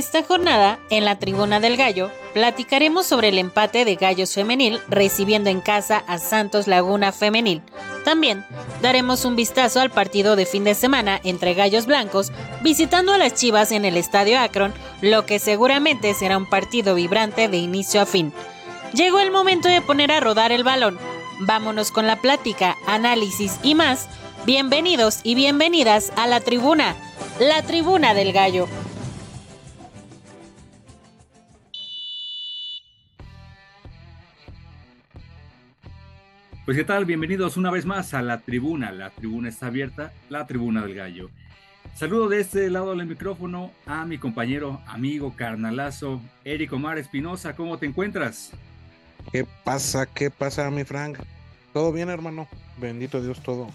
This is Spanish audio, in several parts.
Esta jornada, en la Tribuna del Gallo, platicaremos sobre el empate de Gallos Femenil recibiendo en casa a Santos Laguna Femenil. También daremos un vistazo al partido de fin de semana entre Gallos Blancos visitando a las Chivas en el Estadio Akron, lo que seguramente será un partido vibrante de inicio a fin. Llegó el momento de poner a rodar el balón. Vámonos con la plática, análisis y más. Bienvenidos y bienvenidas a la tribuna, la tribuna del gallo. Pues qué tal, bienvenidos una vez más a la tribuna. La tribuna está abierta, la tribuna del gallo. Saludo de este lado del micrófono a mi compañero, amigo, carnalazo, Eric Omar Espinosa. ¿Cómo te encuentras? ¿Qué pasa? ¿Qué pasa, mi Frank? Todo bien, hermano. Bendito Dios, todo,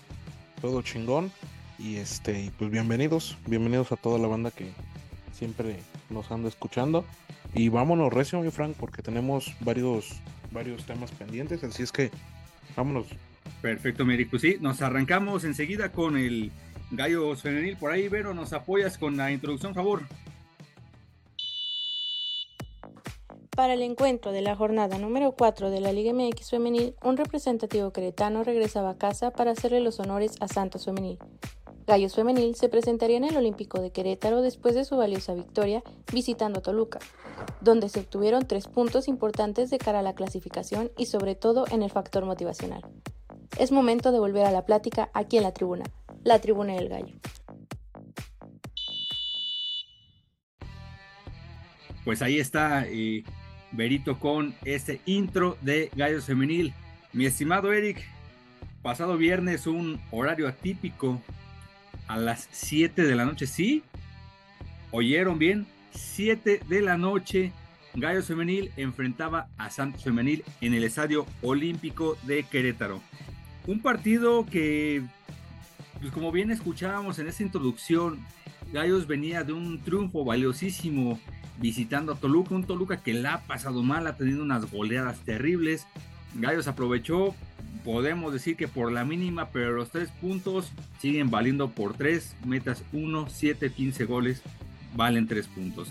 todo chingón. Y este, pues bienvenidos, bienvenidos a toda la banda que siempre nos anda escuchando. Y vámonos recio, mi Frank, porque tenemos varios, varios temas pendientes. Así es que Vámonos. Perfecto, Mary. Pues sí, nos arrancamos enseguida con el Gallo Femenil. Por ahí, Vero, nos apoyas con la introducción, favor. Para el encuentro de la jornada número 4 de la Liga MX Femenil, un representativo queretano regresaba a casa para hacerle los honores a Santos Femenil. Gallos Femenil se presentaría en el Olímpico de Querétaro después de su valiosa victoria visitando a Toluca, donde se obtuvieron tres puntos importantes de cara a la clasificación y sobre todo en el factor motivacional. Es momento de volver a la plática aquí en la tribuna, la tribuna del gallo. Pues ahí está eh, Berito con este intro de Gallos Femenil. Mi estimado Eric, pasado viernes un horario atípico a las 7 de la noche, ¿sí? ¿Oyeron bien? 7 de la noche, Gallos Femenil enfrentaba a Santos Femenil en el Estadio Olímpico de Querétaro. Un partido que, pues como bien escuchábamos en esta introducción, Gallos venía de un triunfo valiosísimo visitando a Toluca, un Toluca que la ha pasado mal, ha tenido unas goleadas terribles. Gallos aprovechó, podemos decir que por la mínima, pero los tres puntos siguen valiendo por tres, metas 1, 7, 15 goles valen tres puntos.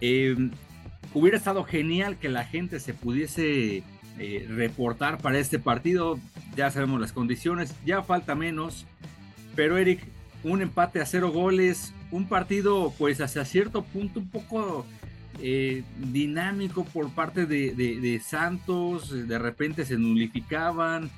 Em, hubiera estado genial que la gente se pudiese eh, reportar para este partido. Ya sabemos las condiciones, ya falta menos. Pero Eric, un empate a cero goles, un partido pues hacia cierto punto un poco eh, dinámico por parte de, Santos, de repente se nulificaban.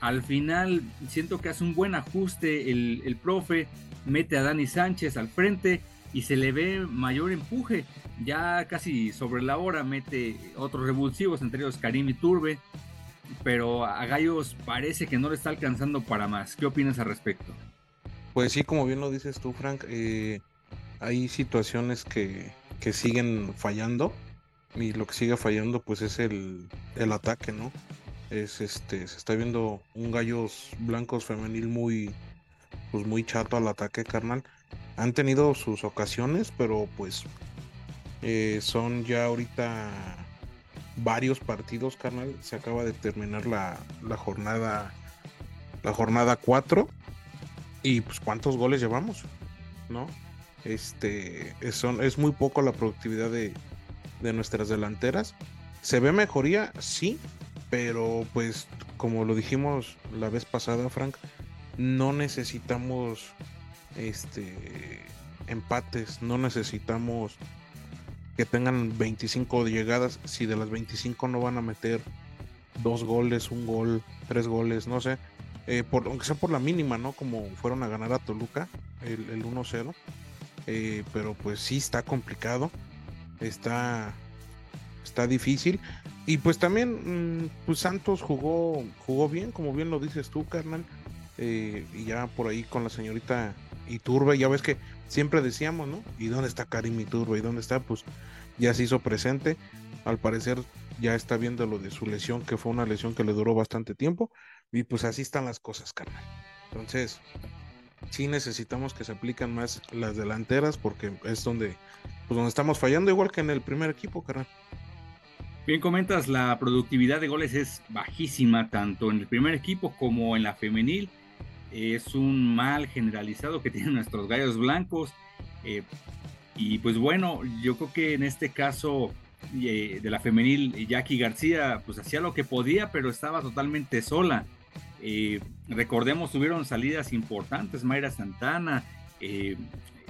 Al final siento que hace un buen ajuste el, profe, mete a Dani Sánchez al frente y se le ve mayor empuje. Ya casi sobre la hora mete otros revulsivos, entre ellos Karim y Turbe, pero a Gallos parece que no le está alcanzando para más. ¿Qué opinas al respecto? Pues sí, como bien lo dices tú, Frank, eh, hay situaciones que, que, siguen fallando y lo que sigue fallando pues es el, el ataque, ¿no? Es este, se está viendo un Gallos Blancos femenil muy, pues muy chato al ataque, carnal han tenido sus ocasiones, pero pues eh, son ya ahorita varios partidos, carnal. Se acaba de terminar la, jornada la jornada 4 y pues cuántos goles llevamos, ¿no? Este es, es muy poco la productividad de, de nuestras delanteras. Se ve mejoría, sí, pero pues como lo dijimos la vez pasada, Frank, no necesitamos este empates, no necesitamos que tengan 25 llegadas, si de las 25 no van a meter dos goles, un gol, tres goles, no sé, eh, aunque sea por la mínima, ¿no? Como fueron a ganar a Toluca, el, el 1-0, eh, pero pues sí está complicado, está, está difícil. Y pues también, mm, pues Santos jugó, jugó bien, como bien lo dices tú, carnal eh, y ya por ahí con la señorita Iturbe, ya ves que siempre decíamos, ¿no? ¿Y dónde está Karim Iturbe? ¿Y dónde está? Pues ya se hizo presente. Al parecer ya está viendo lo de su lesión, que fue una lesión que le duró bastante tiempo. Y pues así están las cosas, carnal. Entonces, sí necesitamos que se aplican más las delanteras porque es donde, pues donde estamos fallando, igual que en el primer equipo, carnal. Bien comentas, la productividad de goles es bajísima, tanto en el primer equipo como en la femenil. Es un mal generalizado que tienen nuestros gallos blancos. Eh, y pues bueno, yo creo que en este caso eh, de la femenil, Jackie García, pues hacía lo que podía, pero estaba totalmente sola. Eh, recordemos, tuvieron salidas importantes, Mayra Santana,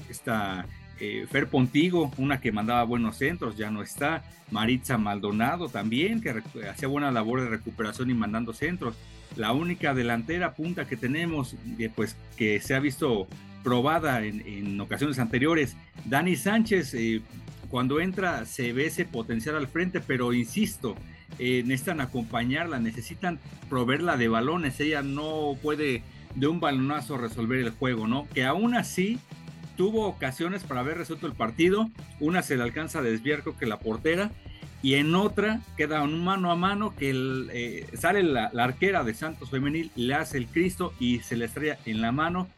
esta Fer Pontigo, una que mandaba buenos centros, ya no está. Maritza Maldonado también, que hacía buena labor de recuperación y mandando centros. La única delantera punta que tenemos, pues que se ha visto probada en, ocasiones anteriores, Dani Sánchez, eh, cuando entra se ve ese potencial al frente, pero insisto, eh, necesitan acompañarla, necesitan proveerla de balones, ella no puede de un balonazo resolver el juego, ¿no? Que aún así tuvo ocasiones para haber resuelto el partido, una se le alcanza a desviar que la portera, y en otra queda un mano a mano que eh, sale la, arquera de Santos Femenil, le hace el Cristo y se le estrella en la mano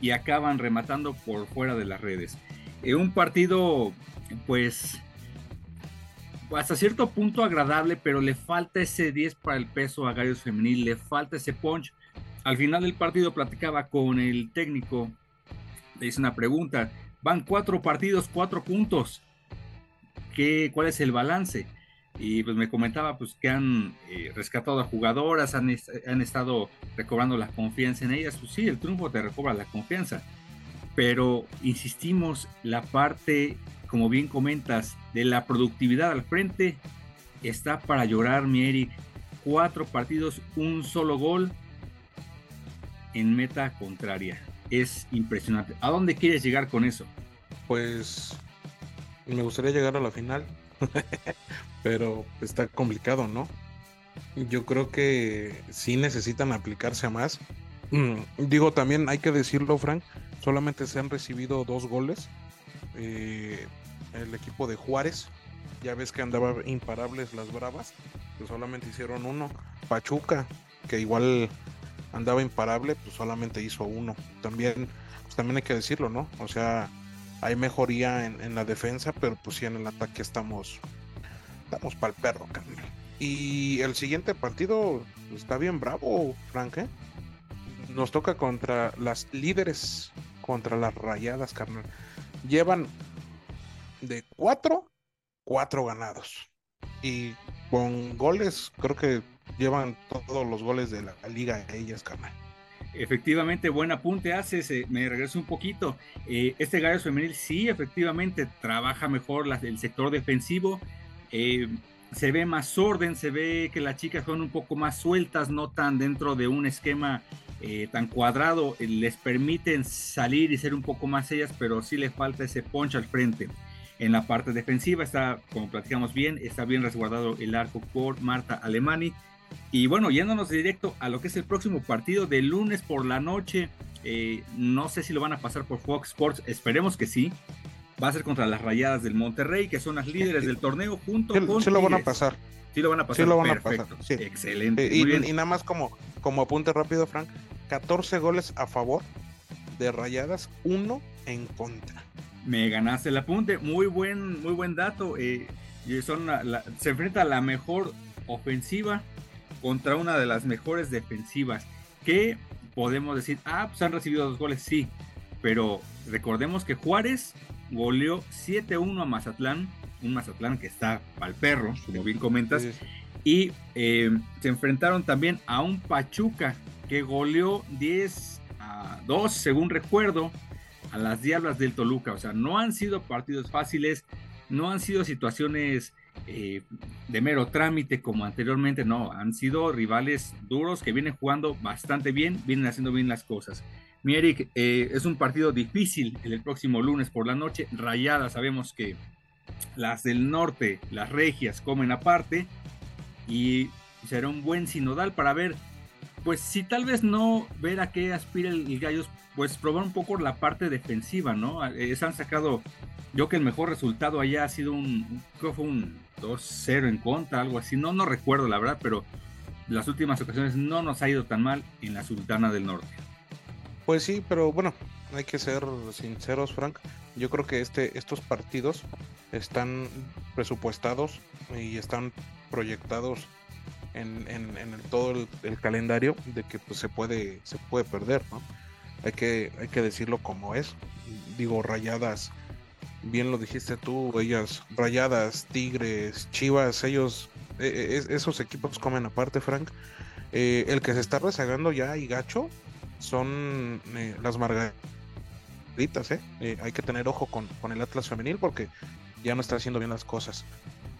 y acaban rematando por fuera de las redes. Eh, un partido, pues, hasta cierto punto agradable, pero le falta ese 10 para el peso a Gallos Femenil, le falta ese punch. Al final del partido platicaba con el técnico le hice una pregunta. Van cuatro partidos, cuatro puntos. ¿Qué, ¿Cuál es el balance? Y pues me comentaba pues que han eh, rescatado a jugadoras, han, han, estado recobrando la confianza en ellas. Pues sí, el triunfo te recobra la confianza. Pero insistimos, la parte, como bien comentas, de la productividad al frente está para llorar, mi Eric. Cuatro partidos, un solo gol en meta contraria es impresionante. ¿A dónde quieres llegar con eso? Pues me gustaría llegar a la final, pero está complicado, ¿no? Yo creo que sí necesitan aplicarse a más. Mm, digo, también hay que decirlo, Frank, solamente se han recibido dos goles. Eh, el equipo de Juárez, ya ves que andaba imparables las Bravas, pues solamente hicieron uno. Pachuca, que igual andaba imparable, pues solamente hizo uno. También, pues también hay que decirlo, ¿no? O sea, hay mejoría en, la defensa, pero pues sí en el ataque estamos, estamos para el perro, carnal. Y el siguiente partido está bien bravo, Frank, ¿eh? Nos toca contra las líderes, contra las rayadas, carnal. Llevan de cuatro, cuatro ganados. Y con goles, creo que llevan todos los goles de la, liga ellas, carnal. Efectivamente, buen apunte haces, eh, me regreso un poquito. Eh, este Gallos Femenil sí, efectivamente, trabaja mejor el sector defensivo. Eh, se ve más orden, se ve que las chicas son un poco más sueltas, no tan dentro de un esquema tan cuadrado. les permiten salir y ser un poco más ellas, pero sí le falta ese punch al frente. En la parte defensiva está, como platicamos bien, está bien resguardado el arco por Marta Alemani y bueno, yéndonos directo a lo que es el próximo partido de lunes por la noche. Eh, no sé si lo van a pasar por Fox Sports, esperemos que sí. Va a ser contra las Rayadas del Monterrey, que son las líderes del torneo, junto con. Sí lo van a pasar. Sí lo van a pasar. Sí lo van a pasar. Excelente. y, y, nada más como, como apunte rápido, Frank: 14 goles a favor de Rayadas, uno en contra. Me ganaste el apunte. Muy buen, muy buen dato. Eh, son se enfrenta a la mejor ofensiva contra una de las mejores defensivas. Que podemos decir, ah, pues han recibido dos goles, sí. Pero recordemos que Juárez goleó 7-1 a Mazatlán, un Mazatlán que está al perro, como bien comentas. Y eh, se enfrentaron también a un Pachuca que goleó 10 a 2, según recuerdo, a las Diablas del Toluca. O sea, no han sido partidos fáciles, no han sido situaciones eh, de mero trámite como anteriormente, no, han sido rivales duros que vienen jugando bastante bien, vienen haciendo bien las cosas. Mi Eric, eh, es un partido difícil el próximo lunes por la noche, rayada, sabemos que las del norte, las regias, comen aparte y será un buen sinodal para ver pues si tal vez no ver a qué aspira el, Gallos, pues probar un poco la parte defensiva, ¿no? Eh, se han sacado, yo que el mejor resultado allá ha sido un, creo fue un 2-0 en contra, algo así, no, no recuerdo la verdad, pero las últimas ocasiones no nos ha ido tan mal en la Sultana del Norte. Pues sí, pero bueno, hay que ser sinceros, Frank. Yo creo que este, estos partidos están presupuestados y están proyectados en, en, todo el, calendario de que pues, se puede se puede perder, ¿no? Hay que, hay que decirlo como es. Digo, rayadas, bien lo dijiste tú, ellas, rayadas, tigres, chivas, ellos, e, e, esos equipos comen aparte, Frank. Eh, el que se está rezagando ya y gacho son eh, las margaritas, ¿eh? ¿eh? Hay que tener ojo con, con el Atlas femenil porque ya no está haciendo bien las cosas.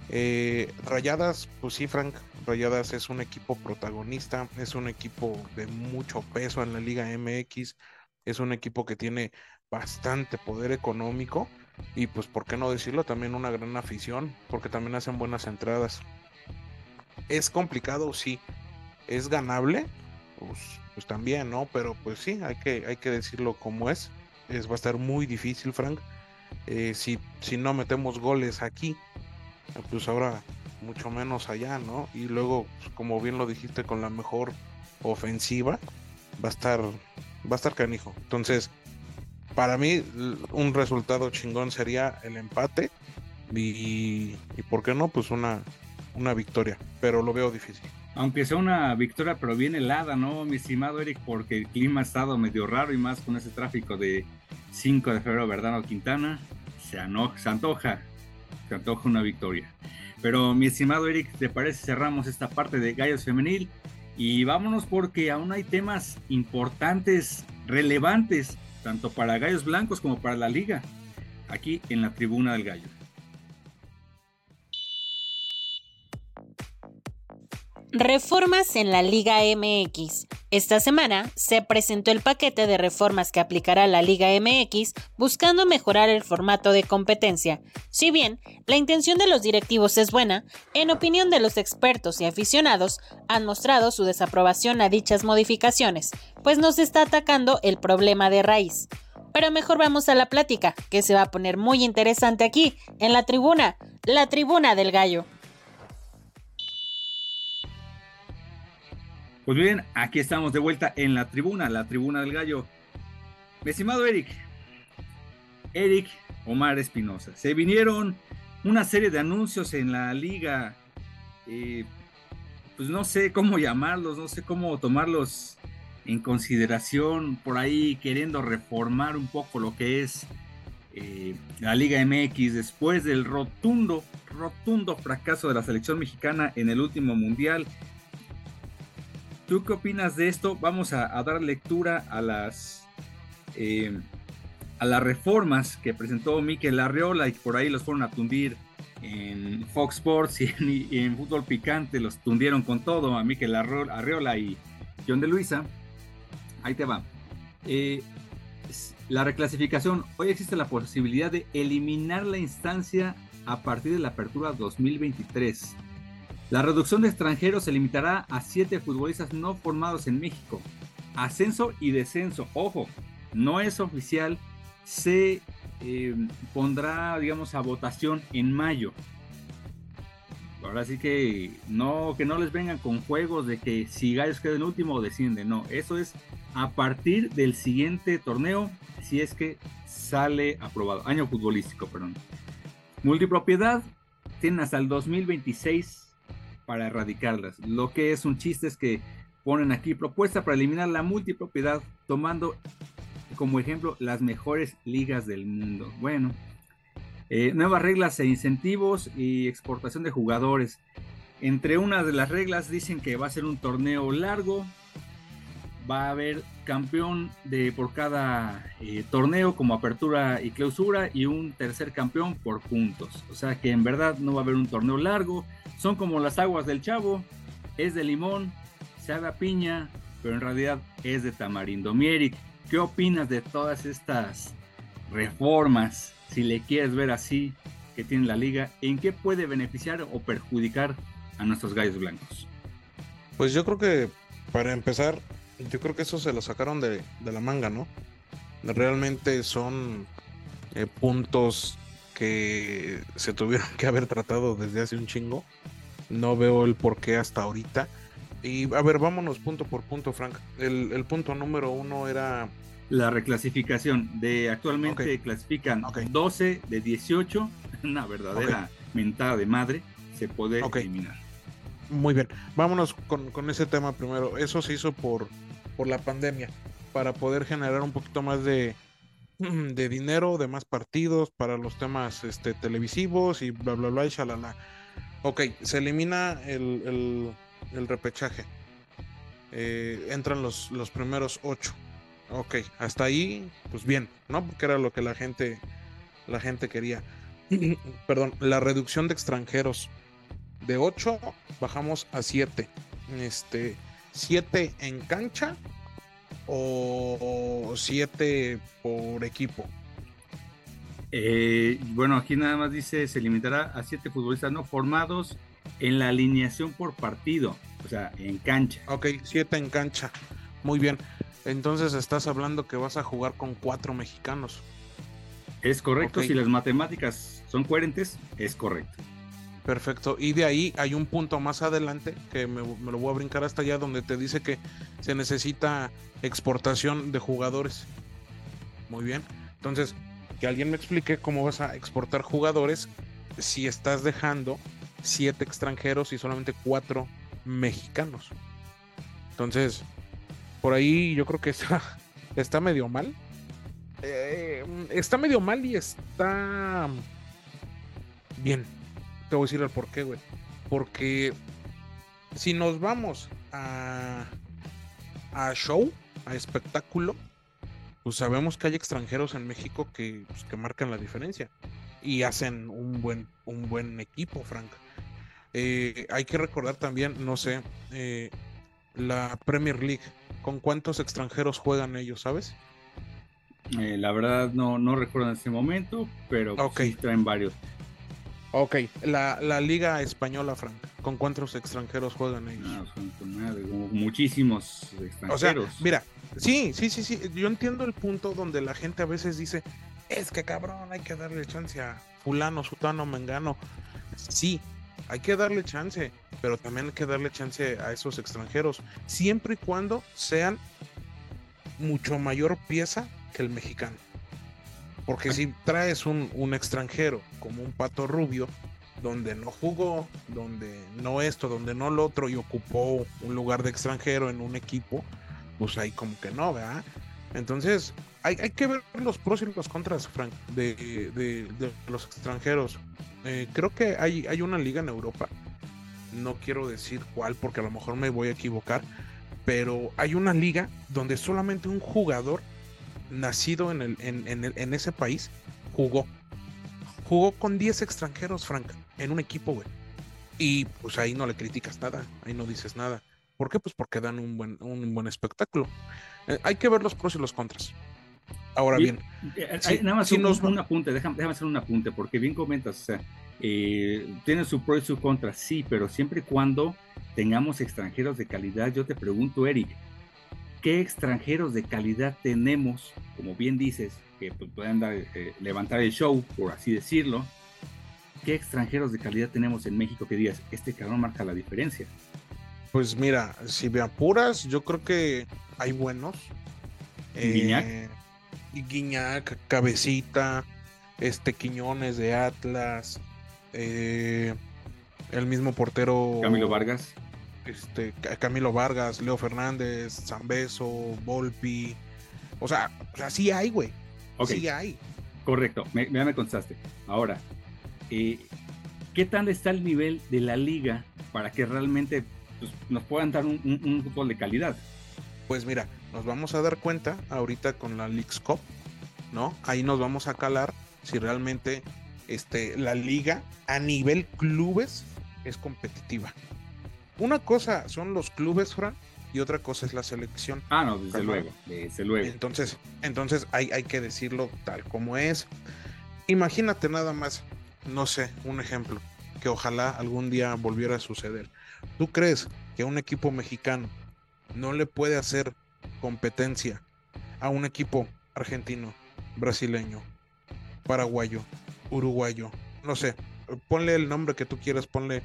Eh, Rayadas, pues sí, Frank, Rayadas es un equipo protagonista, es un equipo de mucho peso en la Liga MX, es un equipo que tiene bastante poder económico y pues, ¿por qué no decirlo? También una gran afición, porque también hacen buenas entradas. Es complicado, sí. Es ganable, pues, pues también, ¿no? Pero pues sí, hay que, hay que decirlo como es. es va a estar muy difícil, Frank. Eh, si, si no metemos goles aquí, pues ahora mucho menos allá, ¿no? Y luego, pues, como bien lo dijiste, con la mejor ofensiva, va a estar, va a estar canijo. Entonces, para mí, un resultado chingón sería el empate y, y ¿por qué no? Pues una, una victoria, pero lo veo difícil. Aunque sea una victoria, pero bien helada, ¿no, mi estimado Eric? Porque el clima ha estado medio raro y más con ese tráfico de 5 de febrero, Verdano Quintana, se, se antoja se antoja una victoria. Pero mi estimado Eric, ¿te parece cerramos esta parte de Gallos Femenil? Y vámonos porque aún hay temas importantes, relevantes, tanto para Gallos Blancos como para la liga, aquí en la tribuna del Gallo. Reformas en la Liga MX. Esta semana se presentó el paquete de reformas que aplicará la Liga MX buscando mejorar el formato de competencia. Si bien la intención de los directivos es buena, en opinión de los expertos y aficionados han mostrado su desaprobación a dichas modificaciones, pues nos está atacando el problema de raíz. Pero mejor vamos a la plática, que se va a poner muy interesante aquí, en la tribuna, la tribuna del gallo. Pues bien, aquí estamos de vuelta en la tribuna, la tribuna del gallo. Mi estimado Eric, Eric Omar Espinosa, se vinieron una serie de anuncios en la liga, eh, pues no sé cómo llamarlos, no sé cómo tomarlos en consideración, por ahí queriendo reformar un poco lo que es eh, la Liga MX después del rotundo, rotundo fracaso de la selección mexicana en el último mundial ¿Tú qué opinas de esto? Vamos a, dar lectura a las, eh, a las reformas que presentó Miquel Arriola y por ahí los fueron a tundir en Fox Sports y en, Fútbol Picante, los tundieron con todo a Miquel Arriola y John de Luisa. Ahí te va. Eh, la reclasificación. Hoy existe la posibilidad de eliminar la instancia a partir de la apertura 2023. La reducción de extranjeros se limitará a siete futbolistas no formados en México. Ascenso y descenso, ojo, no es oficial, se eh, pondrá, digamos, a votación en mayo. Ahora sí que no, que no les vengan con juegos de que si Gallos queda en último o desciende, no, eso es a partir del siguiente torneo, si es que sale aprobado, año futbolístico, perdón. Multipropiedad, tienen hasta el 2026 para erradicarlas. Lo que es un chiste es que ponen aquí propuesta para eliminar la multipropiedad tomando como ejemplo las mejores ligas del mundo. Bueno, eh, nuevas reglas e incentivos y exportación de jugadores. Entre una de las reglas dicen que va a ser un torneo largo, va a haber campeón de por cada eh, torneo como apertura y clausura y un tercer campeón por puntos. O sea que en verdad no va a haber un torneo largo, son como las aguas del chavo, es de limón, sabe a piña, pero en realidad es de tamarindo. Mieric, ¿qué opinas de todas estas reformas, si le quieres ver así, que tiene la liga? ¿En qué puede beneficiar o perjudicar a nuestros gallos blancos? Pues yo creo que para empezar, yo creo que eso se lo sacaron de, de la manga, ¿no? Realmente son eh, puntos que se tuvieron que haber tratado desde hace un chingo. No veo el por qué hasta ahorita. Y a ver, vámonos punto por punto, Frank. El, el punto número uno era... La reclasificación. De actualmente clasifican 12 de 18. Una verdadera mentada de madre. Se puede eliminar. Muy bien. Vámonos con, con, ese tema primero. Eso se hizo por, por la pandemia. Para poder generar un poquito más de, de dinero, de más partidos para los temas este, televisivos y bla, bla, bla, y shalala. Ok, se elimina el, el, repechaje. Eh, entran los, los primeros ocho. Ok, hasta ahí, pues bien, ¿no? Porque era lo que la gente, la gente quería. Perdón, la reducción de extranjeros. De 8 bajamos a 7. Este, 7 en cancha o 7 por equipo. Eh, bueno, aquí nada más dice se limitará a 7 futbolistas no formados en la alineación por partido, o sea, en cancha. Ok, 7 en cancha. Muy bien. Entonces estás hablando que vas a jugar con 4 mexicanos. Es correcto, si las matemáticas son coherentes, es correcto. Perfecto. Y de ahí hay un punto más adelante que me, lo voy a brincar hasta allá donde te dice que se necesita exportación de jugadores. Muy bien. Entonces, que alguien me explique cómo vas a exportar jugadores si estás dejando siete extranjeros y solamente cuatro mexicanos. Entonces, por ahí yo creo que está, está medio mal. Eh, está medio mal y está bien te voy a decir el por qué, güey. Porque si nos vamos a, a show, a espectáculo, pues sabemos que hay extranjeros en México que, pues, que marcan la diferencia y hacen un buen, un buen equipo, Frank. Eh, hay que recordar también, no sé, eh, la Premier League. ¿Con cuántos extranjeros juegan ellos, sabes? Eh, la verdad no, no recuerdo en este momento, pero sí traen varios. Ok, la, la Liga Española, Frank. ¿Con cuántos extranjeros juegan ellos? No, son muchísimos extranjeros. mira, sí, sí, sí, sí. Yo entiendo el punto donde la gente a veces dice, es que cabrón, hay que darle chance a fulano, sutano, mengano. Sí, hay que darle chance, pero también hay que darle chance a esos extranjeros, siempre y cuando sean mucho mayor pieza que el mexicano. Porque si traes un, un, extranjero como un pato rubio, donde no jugó, donde no esto, donde no lo otro, y ocupó un lugar de extranjero en un equipo, pues ahí como que no, ¿verdad? Entonces, hay, hay que ver los pros y los contras, Frank, de, de, de los extranjeros. Eh, creo que hay, hay una liga en Europa, no quiero decir cuál porque a lo mejor me voy a equivocar, pero hay una liga donde solamente un jugador nacido en, el, en, ese país, jugó. Jugó con 10 extranjeros, Frank, en un equipo, güey. Y pues ahí no le criticas nada, ahí no dices nada. ¿Por qué? Pues porque dan un buen, un buen espectáculo. Eh, hay que ver los pros y los contras. Ahora bien, eh, nada más un, apunte, déjame, hacer un apunte, porque bien comentas, o sea, eh, tiene su pro y su contra, sí, pero siempre y cuando tengamos extranjeros de calidad, yo te pregunto, Eric, qué extranjeros de calidad tenemos, como bien dices, que pues, puedan eh, levantar el show, por así decirlo. ¿Qué extranjeros de calidad tenemos en México que digas, este cabrón marca la diferencia? Pues mira, si me apuras, yo creo que hay buenos. Guiñac. Eh, Guiñac, Cabecita, este Quiñones de Atlas, eh, el mismo portero. Camilo Vargas este, Camilo Vargas, Leo Fernández, Zambeso, Volpi. O sea, o sí hay, güey. Sí hay. Correcto, me, ya me contaste. Ahora, eh, ¿qué tal está el nivel de la liga para que realmente pues, nos puedan dar un, fútbol de calidad? Pues mira, nos vamos a dar cuenta ahorita con la Leagues Cup, ¿no? Ahí nos vamos a calar si realmente este, la liga a nivel clubes es competitiva. Una cosa son los clubes, Fran, y otra cosa es la selección. Ah, no, desde luego, desde luego. Entonces, entonces hay, hay que decirlo tal como es. Imagínate nada más, no sé, un ejemplo, que ojalá algún día volviera a suceder. ¿Tú crees que un equipo mexicano no le puede hacer competencia a un equipo argentino, brasileño, paraguayo, uruguayo, no sé, ponle el nombre que tú quieras, ponle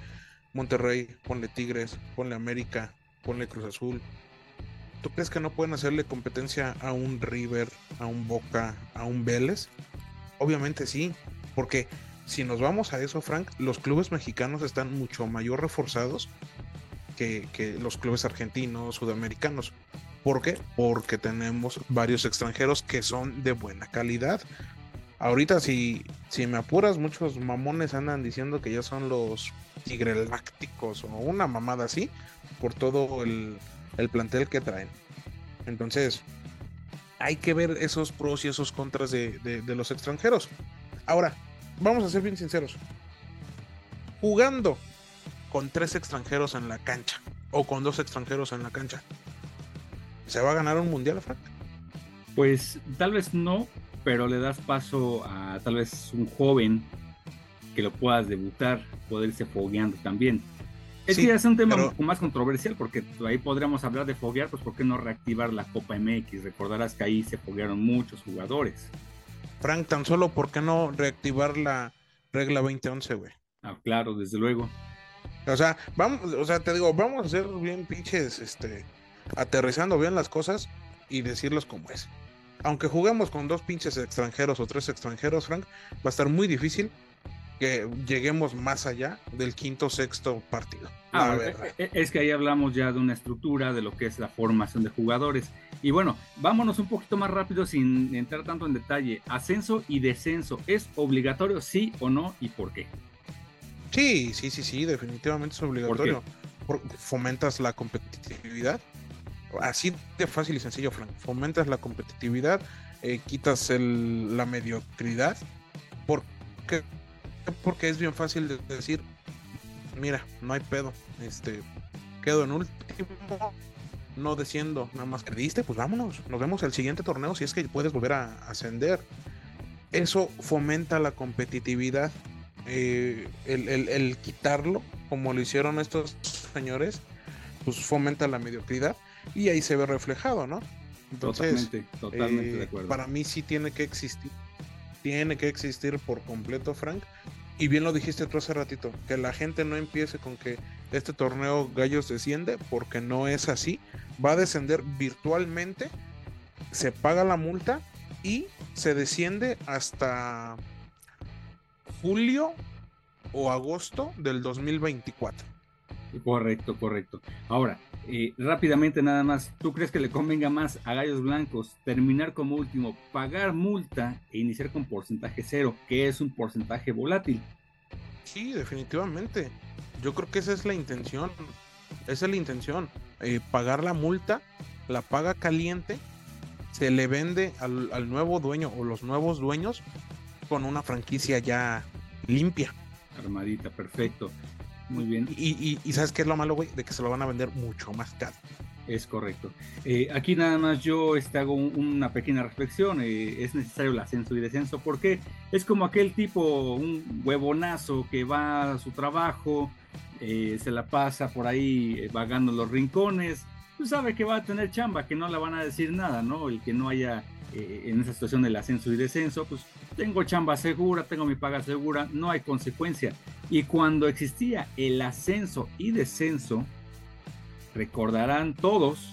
Monterrey, ponle Tigres, ponle América, ponle Cruz Azul. ¿Tú crees que no pueden hacerle competencia a un River, a un Boca, a un Vélez? Obviamente sí, porque si nos vamos a eso, Frank, los clubes mexicanos están mucho mayor reforzados que, que los clubes argentinos, sudamericanos. ¿Por qué? Porque tenemos varios extranjeros que son de buena calidad. Ahorita si, si me apuras, muchos mamones andan diciendo que ya son los tigrelácticos o una mamada así, por todo el, el plantel que traen. Entonces, hay que ver esos pros y esos contras de, de, los extranjeros. Ahora, vamos a ser bien sinceros. Jugando con tres extranjeros en la cancha o con dos extranjeros en la cancha, ¿se va a ganar un mundial, Frank? Pues tal vez no, pero le das paso a tal vez un joven que lo puedas debutar, poder irse fogueando también. Es Sí, que es un tema pero- un poco más controversial porque ahí podríamos hablar de foguear, pues ¿por qué no reactivar la Copa MX? Recordarás que ahí se foguearon muchos jugadores. Frank, tan solo, ¿por qué no reactivar la regla 2011, güey? Ah, claro, desde luego. O sea, vamos, o sea, te digo, vamos a ser bien pinches, este, aterrizando bien las cosas y decirlos como es. Aunque juguemos con dos pinches extranjeros o tres extranjeros, Frank, va a estar muy difícil que lleguemos más allá del quinto sexto partido. Ah, verdad. eh, es que ahí hablamos ya de una estructura, de lo que es la formación de jugadores. Y bueno, vámonos un poquito más rápido sin entrar tanto en detalle. Ascenso y descenso, ¿es obligatorio sí o no y por qué? Sí, sí, sí, sí, definitivamente es obligatorio. Por- fomentas la competitividad. Así de fácil y sencillo, Frank. Fomentas la competitividad, eh, quitas el- la mediocridad. ¿Por qué? Porque es bien fácil de decir, mira, no hay pedo. Este, quedo en último, no desciendo, nada más perdiste, pues vámonos. Nos vemos el siguiente torneo si es que puedes volver a ascender. Eso fomenta la competitividad eh, el, el- el quitarlo, como lo hicieron estos señores, pues fomenta la mediocridad y ahí se ve reflejado, ¿no? Entonces, totalmente, totalmente eh, de acuerdo. para mí sí tiene que existir, tiene que existir por completo, Frank. Y bien lo dijiste tú hace ratito, que la gente no empiece con que este torneo Gallos desciende, porque no es así. Va a descender virtualmente, se paga la multa y se desciende hasta julio o agosto del 2024. Correcto, correcto. Ahora, eh, rápidamente nada más, ¿tú crees que le convenga más a Gallos Blancos terminar como último, pagar multa e iniciar con porcentaje cero, que es un porcentaje volátil? Sí, definitivamente. Yo creo que esa es la intención. Esa es la intención. Eh, pagar la multa, la paga caliente, se le vende al, al nuevo dueño o los nuevos dueños con una franquicia ya limpia. Armadita, perfecto. Muy bien, Y, y- y ¿sabes qué es lo malo, güey? De que se lo van a vender mucho más caro. es correcto. Eh, aquí nada más yo este, hago un- una pequeña reflexión. eh, es necesario el ascenso y descenso porque es como aquel tipo, un huevonazo que va a su trabajo, eh, se la pasa por ahí eh, vagando en los rincones, pues sabe que va a tener chamba, que no le van a decir nada, ¿no? El que no haya eh, en esa situación del ascenso y descenso, pues tengo chamba segura, tengo mi paga segura, no hay consecuencia. Y cuando existía el ascenso y descenso, recordarán todos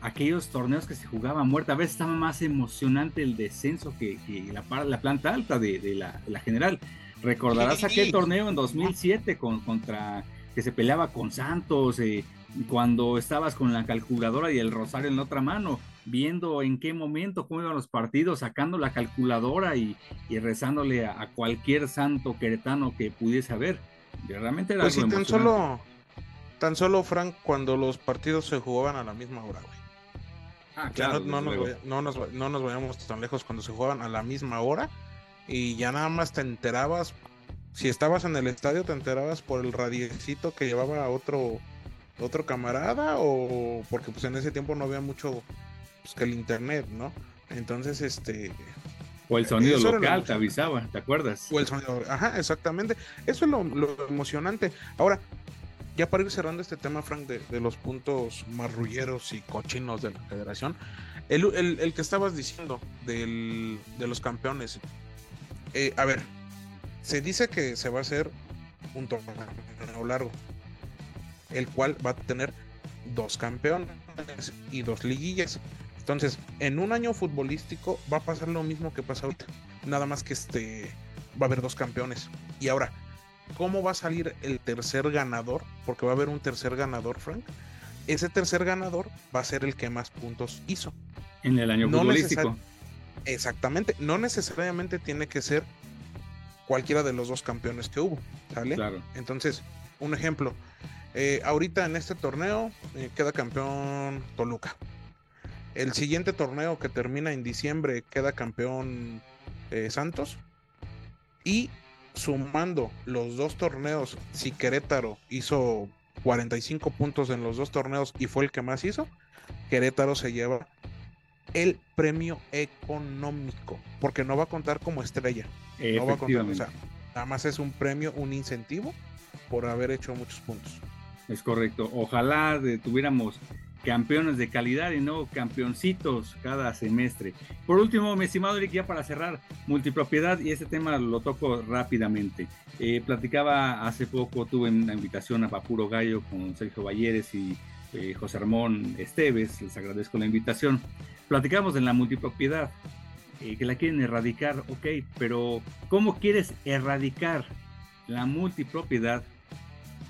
aquellos torneos que se jugaban muerta. A veces estaba más emocionante el descenso que, que la, planta alta de, de la, de la general. Recordarás Sí. aquel torneo en 2007 con, contra que se peleaba con Santos, eh, cuando estabas con la calculadora y el rosario en la otra mano, viendo en qué momento, cómo iban los partidos, sacando la calculadora y, y rezándole a, a cualquier santo queretano que pudiese haber. Realmente era Pues sí, algo tan solo, tan solo, Frank, cuando los partidos se jugaban a la misma hora, güey. Ah, Ya claro, no, no nos vaya- no nos no nos vayamos tan lejos cuando se jugaban a la misma hora y ya nada más te enterabas, si estabas en el estadio te enterabas por el radiecito que llevaba otro otro camarada o porque pues en ese tiempo no había mucho pues, que el internet, ¿no? Entonces este O el sonido era lo local te avisaba, ¿te acuerdas? o el sonido, ajá, exactamente. Eso es lo, lo emocionante. Ahora, ya para ir cerrando este tema, Frank, de, los puntos marrulleros y cochinos de la federación, el, que estabas diciendo de los campeones. Eh, a ver, se dice que se va a hacer un torneo largo, el cual va a tener dos campeones y dos liguillas. Entonces, en un año futbolístico va a pasar lo mismo que pasa ahorita. Nada más que este va a haber dos campeones. Y ahora, ¿cómo va a salir el tercer ganador? Porque va a haber un tercer ganador, Frank. Ese tercer ganador va a ser el que más puntos hizo. En el año futbolístico. Exactamente. No necesariamente tiene que ser cualquiera de los dos campeones que hubo. ¿Sale? Claro. Entonces, un ejemplo. Eh, ahorita en este torneo eh, queda campeón Toluca. El siguiente torneo que termina en diciembre queda campeón eh, Santos. Y sumando los dos torneos, si Querétaro hizo 45 puntos en los dos torneos y fue el que más hizo, Querétaro se lleva el premio económico, porque no va a contar como estrella. No va a contar, o sea, nada más es un premio, un incentivo por haber hecho muchos puntos. Es correcto. Ojalá tuviéramos campeones de calidad y no campeoncitos cada semestre. Por último, mi estimado Eric, ya para cerrar, multipropiedad y este tema lo toco rápidamente. Eh, platicaba hace poco, tuve una invitación a Papuro Gallo con Sergio Valleres y eh, José Ramón Esteves, les agradezco la invitación. Platicamos de la multipropiedad, eh, que la quieren erradicar, ok, pero ¿cómo quieres erradicar la multipropiedad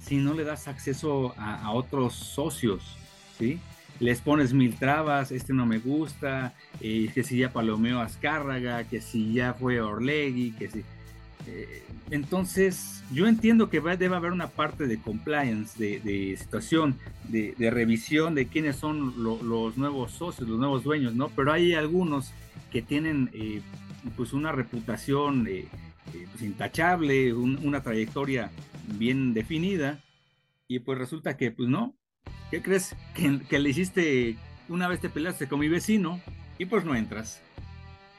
si no le das acceso a, otros socios, ¿sí? Les pones mil trabas, este no me gusta, eh, que si ya Palomeo Azcárraga, que si ya fue Orlegui, que si... Eh, entonces, yo entiendo que debe haber una parte de compliance, de, situación, de, revisión de quiénes son los nuevos socios, los nuevos dueños, ¿no? Pero hay algunos que tienen eh, pues una reputación pues intachable, una trayectoria bien definida, y pues resulta que, pues no, ¿qué crees? Que, le hiciste, una vez te peleaste con mi vecino y pues no entras.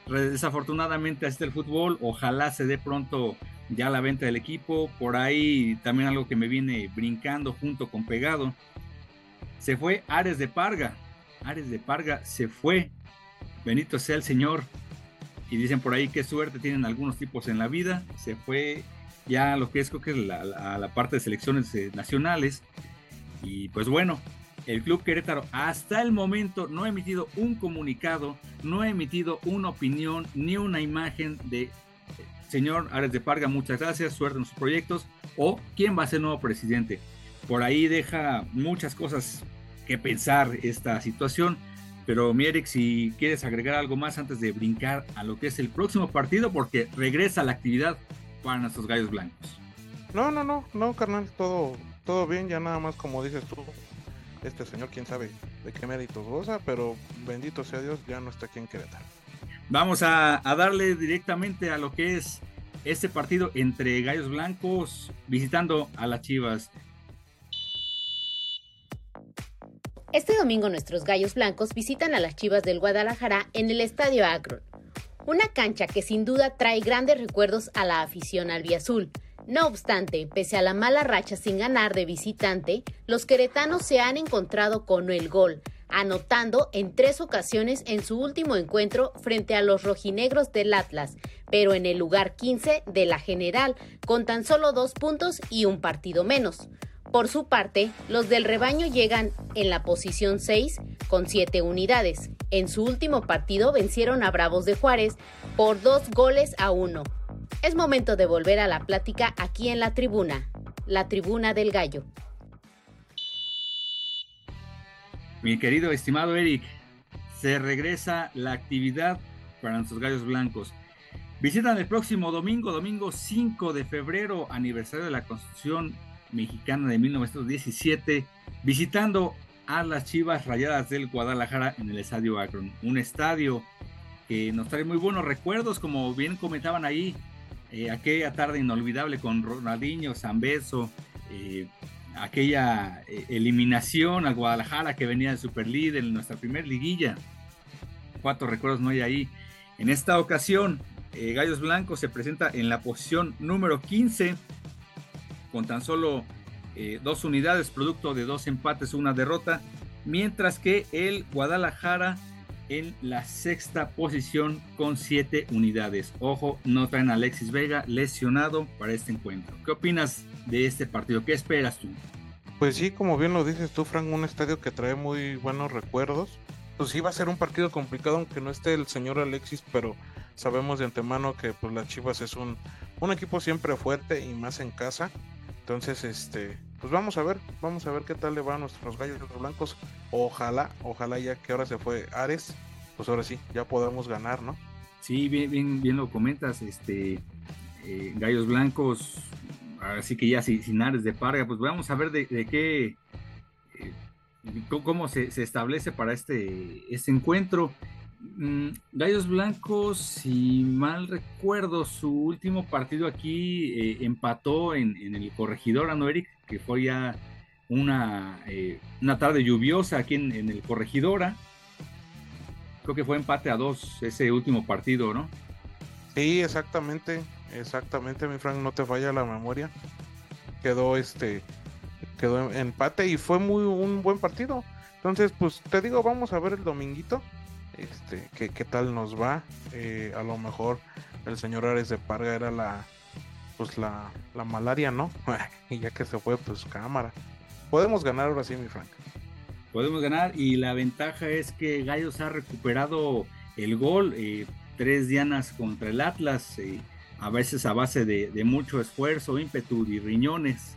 Desafortunadamente así el fútbol, ojalá se dé pronto ya la venta del equipo, por ahí también algo que me viene brincando junto con pegado. Se fue Ares de Parga, Ares de Parga se fue, bendito sea el Señor, y dicen por ahí qué suerte tienen algunos tipos en la vida, se fue ya lo que es que la, la, parte de selecciones eh, nacionales. Y pues bueno, el Club Querétaro hasta el momento no ha emitido un comunicado, no ha emitido una opinión ni una imagen de eh, señor Ares de Parga, muchas gracias, suerte en sus proyectos, o quién va a ser nuevo presidente. Por ahí deja muchas cosas que pensar esta situación. Pero Mierix, si quieres agregar algo más antes de brincar a lo que es el próximo partido, porque regresa la actividad para nuestros gallos blancos. No, no, no, no, carnal, todo, todo bien, ya nada más como dices tú, este señor quién sabe de qué méritos goza, pero bendito sea Dios, ya no está aquí en Querétaro. Vamos a, a darle directamente a lo que es este partido entre gallos blancos visitando a las Chivas. Este domingo nuestros gallos blancos visitan a las Chivas del Guadalajara en el Estadio Akron una cancha que sin duda trae grandes recuerdos a la afición albiazul. No obstante, pese a la mala racha sin ganar de visitante, los queretanos se han encontrado con el gol, anotando en tres ocasiones en su último encuentro frente a los rojinegros del Atlas, pero en el lugar 15 de la general, con tan solo dos puntos y un partido menos. Por su parte, los del rebaño llegan en la posición 6 con 7 unidades. En su último partido vencieron a Bravos de Juárez por dos goles a uno. Es momento de volver a la plática aquí en la tribuna, la tribuna del gallo. Mi querido estimado Eric, se regresa la actividad para nuestros gallos blancos. Visitan el próximo domingo, domingo 5 de febrero, aniversario de la Constitución mexicana de 1917, visitando a las Chivas Rayadas del Guadalajara en el Estadio Akron. Un estadio que nos trae muy buenos recuerdos, como bien comentaban ahí, eh, aquella tarde inolvidable con Ronaldinho, Zambeso, eh, aquella eh, eliminación al Guadalajara que venía de superlíder en nuestra primer liguilla. Cuatro recuerdos no hay ahí. En esta ocasión, Gallos Blancos se presenta en la posición número 15 con tan solo eh, dos unidades, producto de dos empates, una derrota, mientras que el Guadalajara en la sexta posición con siete unidades. Ojo, no traen a Alexis Vega lesionado para este encuentro. ¿Qué opinas de este partido? ¿Qué esperas tú? Pues sí, como bien lo dices tú, Frank, un estadio que trae muy buenos recuerdos. Pues sí va a ser un partido complicado, aunque no esté el señor Alexis, pero sabemos de antemano que pues las Chivas es un, un equipo siempre fuerte y más en casa. Entonces, este, pues vamos a ver, vamos a ver qué tal le va a nuestros gallos blancos. Ojalá, ojalá ya que ahora se fue Ares, pues ahora sí, ya podemos ganar, ¿no? Sí, bien, bien, bien lo comentas, este, eh, gallos blancos, así que ya sin, Ares de Parga, pues vamos a ver de, qué, eh, cómo se, se, establece para este, este encuentro. Mm, Gallos Blancos, si mal recuerdo, su último partido aquí eh, empató en, el corregidor, ¿no, Eric? Que fue ya una, eh, una tarde lluviosa aquí en, el corregidora. Creo que fue empate a dos ese último partido, ¿no? Sí, exactamente, exactamente, mi Frank, no te falla la memoria. Quedó este, quedó empate y fue muy un buen partido. Entonces, pues te digo, vamos a ver el dominguito este, qué, qué tal nos va. Eh, a lo mejor el señor Ares de Parga era la, pues la, la malaria, ¿no? y ya que se fue, pues cámara. Podemos ganar ahora sí, mi Frank. Podemos ganar y la ventaja es que Gallos ha recuperado el gol, eh, tres dianas contra el Atlas, eh, a veces a base de, mucho esfuerzo, ímpetu y riñones.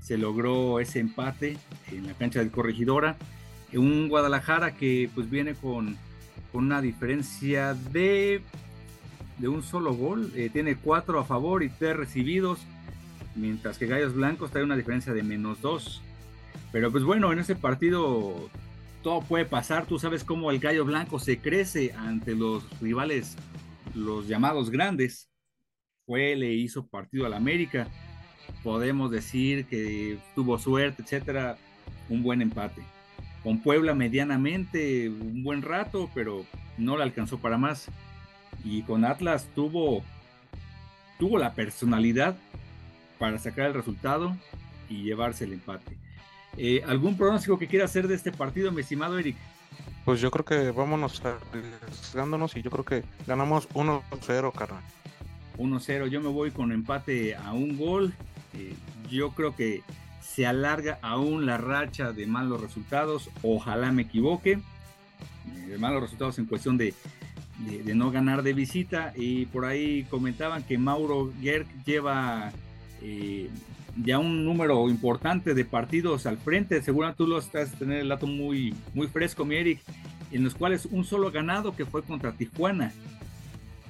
Se logró ese empate en la cancha del Corregidora. Un Guadalajara que pues viene con con una diferencia de, de un solo gol. Eh, tiene cuatro a favor y tres recibidos, mientras que Gallos Blancos trae una diferencia de menos dos. Pero pues bueno, en ese partido todo puede pasar. Tú sabes cómo el Gallo Blanco se crece ante los rivales, los llamados grandes. Fue, le hizo partido al América. Podemos decir que tuvo suerte, etcétera. Un buen empate con Puebla medianamente un buen rato, pero no le alcanzó para más. Y con Atlas tuvo, tuvo la personalidad para sacar el resultado y llevarse el empate. Eh, ¿Algún pronóstico que quiera hacer de este partido, mi estimado Eric? Pues yo creo que vámonos arriesgándonos y yo creo que ganamos 1-0, carnal. 1-0, yo me voy con empate a un gol. Eh, yo creo que se alarga aún la racha de malos resultados, ojalá me equivoque, eh, malos resultados en cuestión de, de, no ganar de visita y por ahí comentaban que Mauro Gerg lleva eh, ya un número importante de partidos al frente, seguro tú lo estás tener el dato muy, muy fresco, mi Eric, en los cuales un solo ganado que fue contra Tijuana.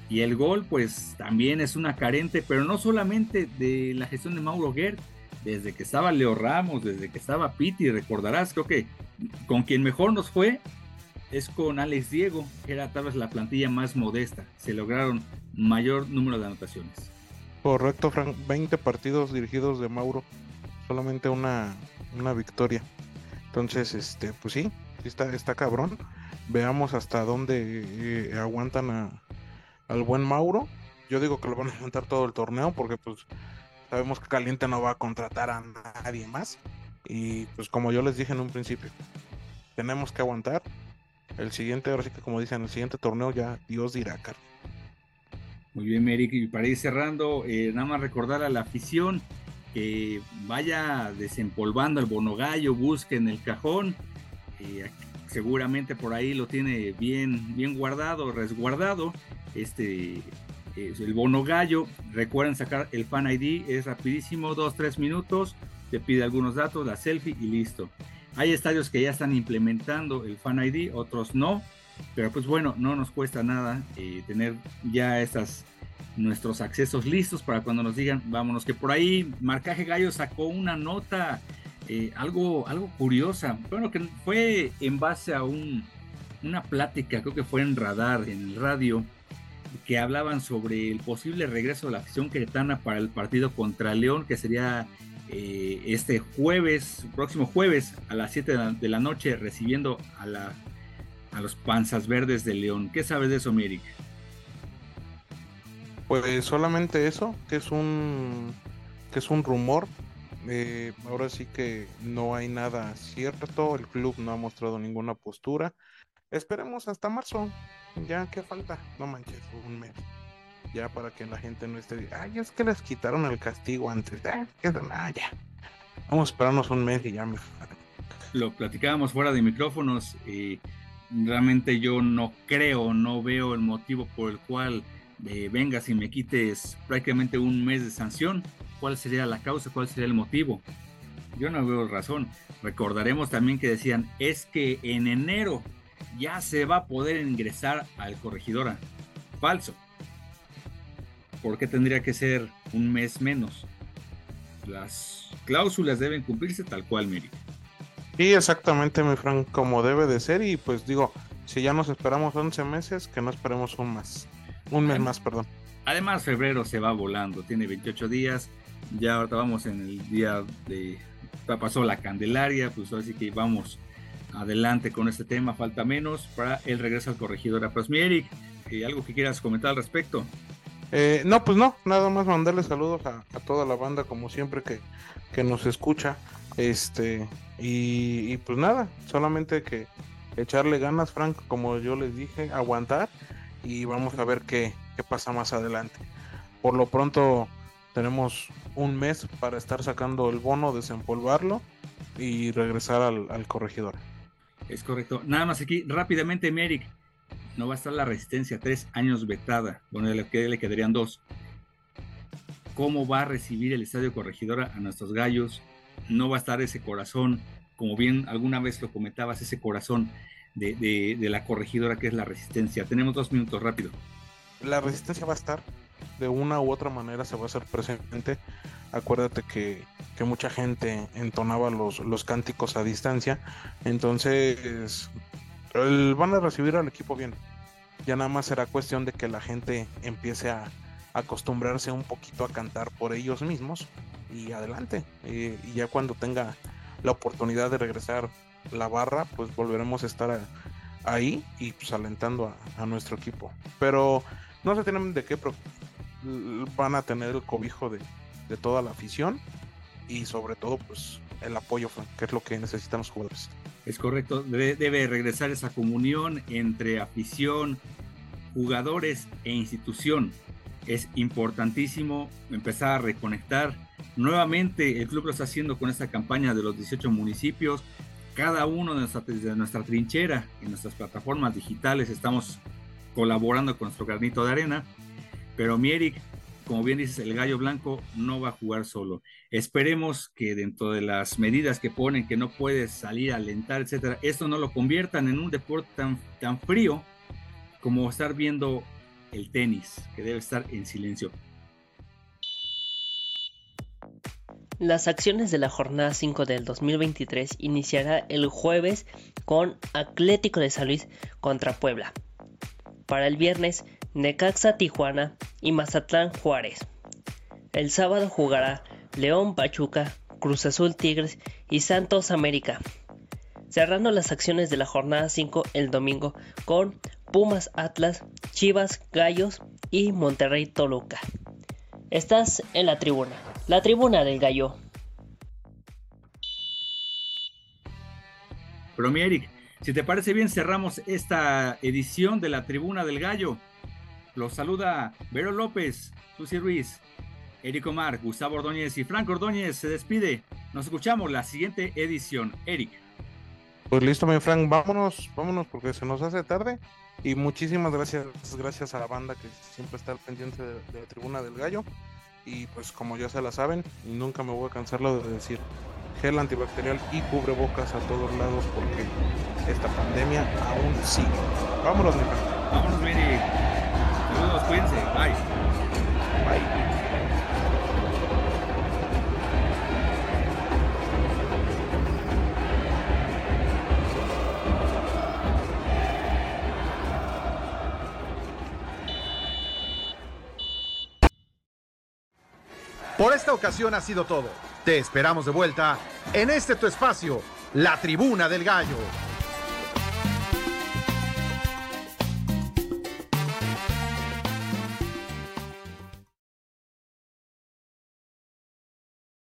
Y el gol, pues también es una carente, pero no solamente de la gestión de Mauro Gerg, desde que estaba Leo Ramos, desde que estaba Piti, recordarás, creo que con quien mejor nos fue es con Alex Diego, que era tal vez la plantilla más modesta. Se lograron mayor número de anotaciones. Correcto, Frank. 20 partidos dirigidos de Mauro, solamente una, una victoria. Entonces, este, pues sí, está, está cabrón. Veamos hasta dónde eh, aguantan al buen Mauro. Yo digo que lo van a aguantar todo el torneo porque pues Sabemos que Caliente no va a contratar a nadie más. Y pues como yo les dije en un principio, tenemos que aguantar. El siguiente, ahora sí que como dicen, el siguiente torneo ya Dios dirá, Carlos. Muy bien, Eric. Y para ir cerrando, eh, nada más recordar a la afición que vaya desempolvando el bonogallo, busque en el cajón. Eh, seguramente por ahí lo tiene bien, bien guardado, resguardado. Este el bono gallo. Recuerden sacar el Fan ID, es rapidísimo, 2-3 minutos. Te pide algunos datos, la selfie y listo. Hay estadios que ya están implementando el Fan ID, otros no. Pero pues bueno, no nos cuesta nada eh, tener ya estas nuestros accesos listos para cuando nos digan, vámonos, que por ahí Marcaje Gallo sacó una nota eh, algo, algo curiosa. Bueno, que fue en base a un, una plática, creo que fue en radar, en el radio, que hablaban sobre el posible regreso de la afición queretana para el partido contra León, que sería eh, este jueves, próximo jueves a las 7 de la, noche, recibiendo a, la, a los Panzas Verdes de León. ¿Qué sabes de eso, Mirik? Pues solamente eso, que es un que es un rumor. Eh, ahora sí que no hay nada cierto, el club no ha mostrado ninguna postura. Esperemos hasta marzo, ya que falta, no manches, un mes. Ya para que la gente no esté, ay, es que les quitaron el castigo antes, ah, ya. Vamos a esperarnos un mes y ya me. Lo platicábamos fuera de micrófonos y realmente yo no creo, no veo el motivo por el cual eh, vengas y me quites prácticamente un mes de sanción. ¿Cuál sería la causa? ¿Cuál sería el motivo? Yo no veo razón. Recordaremos también que decían, es que en enero ya se va a poder ingresar al corregidora. Falso. ¿Por qué tendría que ser un mes menos? Las cláusulas deben cumplirse tal cual, Mary. Sí, exactamente, mi Frank, como debe de ser. Y pues digo, si ya nos esperamos 11 meses, que no esperemos un mes. Un mes más, perdón. Además, febrero se va volando, tiene 28 días. Ya ahorita vamos en el día de. Pasó la Candelaria, pues así que vamos adelante con este tema, falta menos para el regreso al corregidor. Pues mi Eric, ¿algo que quieras comentar al respecto? Eh, no, pues no, nada más mandarle saludos a, toda la banda, como siempre que, nos escucha. Este, y, pues nada, solamente que echarle ganas, Frank, como yo les dije, aguantar y vamos a ver qué, qué pasa más adelante. Por lo pronto tenemos un mes para estar sacando el bono, desempolvarlo y regresar al, al corregidor. Es correcto. Nada más aquí, rápidamente, Merrick. No va a estar la resistencia tres años vetada. Bueno, le, le quedarían dos. ¿Cómo va a recibir el Estadio Corregidora a nuestros gallos? No va a estar ese corazón, como bien alguna vez lo comentabas, ese corazón de, de la corregidora que es la resistencia. Tenemos dos minutos rápido. La resistencia va a estar, de una u otra manera se va a hacer presente. Acuérdate que, mucha gente entonaba los, los cánticos a distancia. Entonces, van a recibir al equipo bien. Ya nada más será cuestión de que la gente empiece a acostumbrarse un poquito a cantar por ellos mismos y adelante. y ya cuando tenga la oportunidad de regresar la barra, pues volveremos a estar ahí y pues alentando a, nuestro equipo. Pero no se tienen de qué van a tener el cobijo de, toda la afición y sobre todo pues el apoyo que es lo que necesitan los jugadores. Es correcto, debe, regresar esa comunión entre afición, jugadores e institución. Es importantísimo empezar a reconectar. Nuevamente el club lo está haciendo con esta campaña de los 18 municipios. Cada uno de nuestra, de nuestra trinchera, en nuestras plataformas digitales, estamos colaborando con nuestro granito de arena pero Mierik, como bien dices, el gallo blanco no va a jugar solo. Esperemos que dentro de las medidas que ponen, que no puedes salir a alentar, etcétera, esto no lo conviertan en un deporte tan, tan frío como estar viendo el tenis, que debe estar en silencio. Las acciones de la jornada 5 del 2023 iniciará el jueves con Atlético de San Luis contra Puebla. Para el viernes Necaxa Tijuana y Mazatlán Juárez. El sábado jugará León Pachuca, Cruz Azul Tigres y Santos América. Cerrando las acciones de la jornada 5 el domingo con Pumas Atlas, Chivas Gallos y Monterrey Toluca. Estás en la tribuna, la tribuna del gallo. Pero mi Eric, si te parece bien, cerramos esta edición de la tribuna del gallo. Los saluda Vero López, Susi Ruiz, Eric Omar, Gustavo Ordóñez y Franco Ordóñez se despide. Nos escuchamos la siguiente edición. Eric. Pues listo, mi Frank, vámonos, vámonos porque se nos hace tarde. Y muchísimas gracias, gracias a la banda que siempre está al pendiente de, la tribuna del gallo. Y pues como ya se la saben, nunca me voy a cansarlo de decir gel antibacterial y cubrebocas a todos lados porque esta pandemia aún sigue. Vámonos, mi Frank. Vámonos, Eric. Saludos, cuídense. Bye. Bye. Por esta ocasión ha sido todo. Te esperamos de vuelta en este tu espacio, la tribuna del gallo.